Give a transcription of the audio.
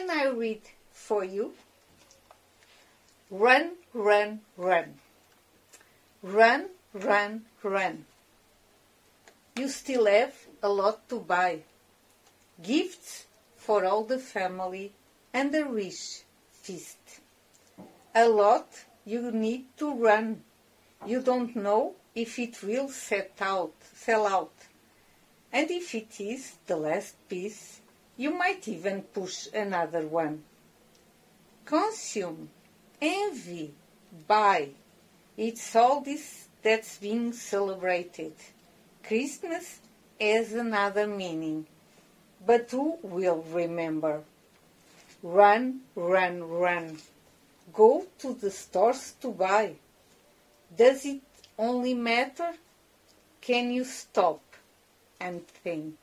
Can I read for you? Run, run, run. Run, run, run. You still have a lot to buy. Gifts for all the family and a rich feast. A lot you need to run. You don't know if it will set out, sell out. And if it is the last piece, you might even push another one. Consume, envy, buy. It's all this that's being celebrated. Christmas has another meaning, but who will remember? Run, run, run. Go to the stores to buy. Does it only matter? Can you stop and think?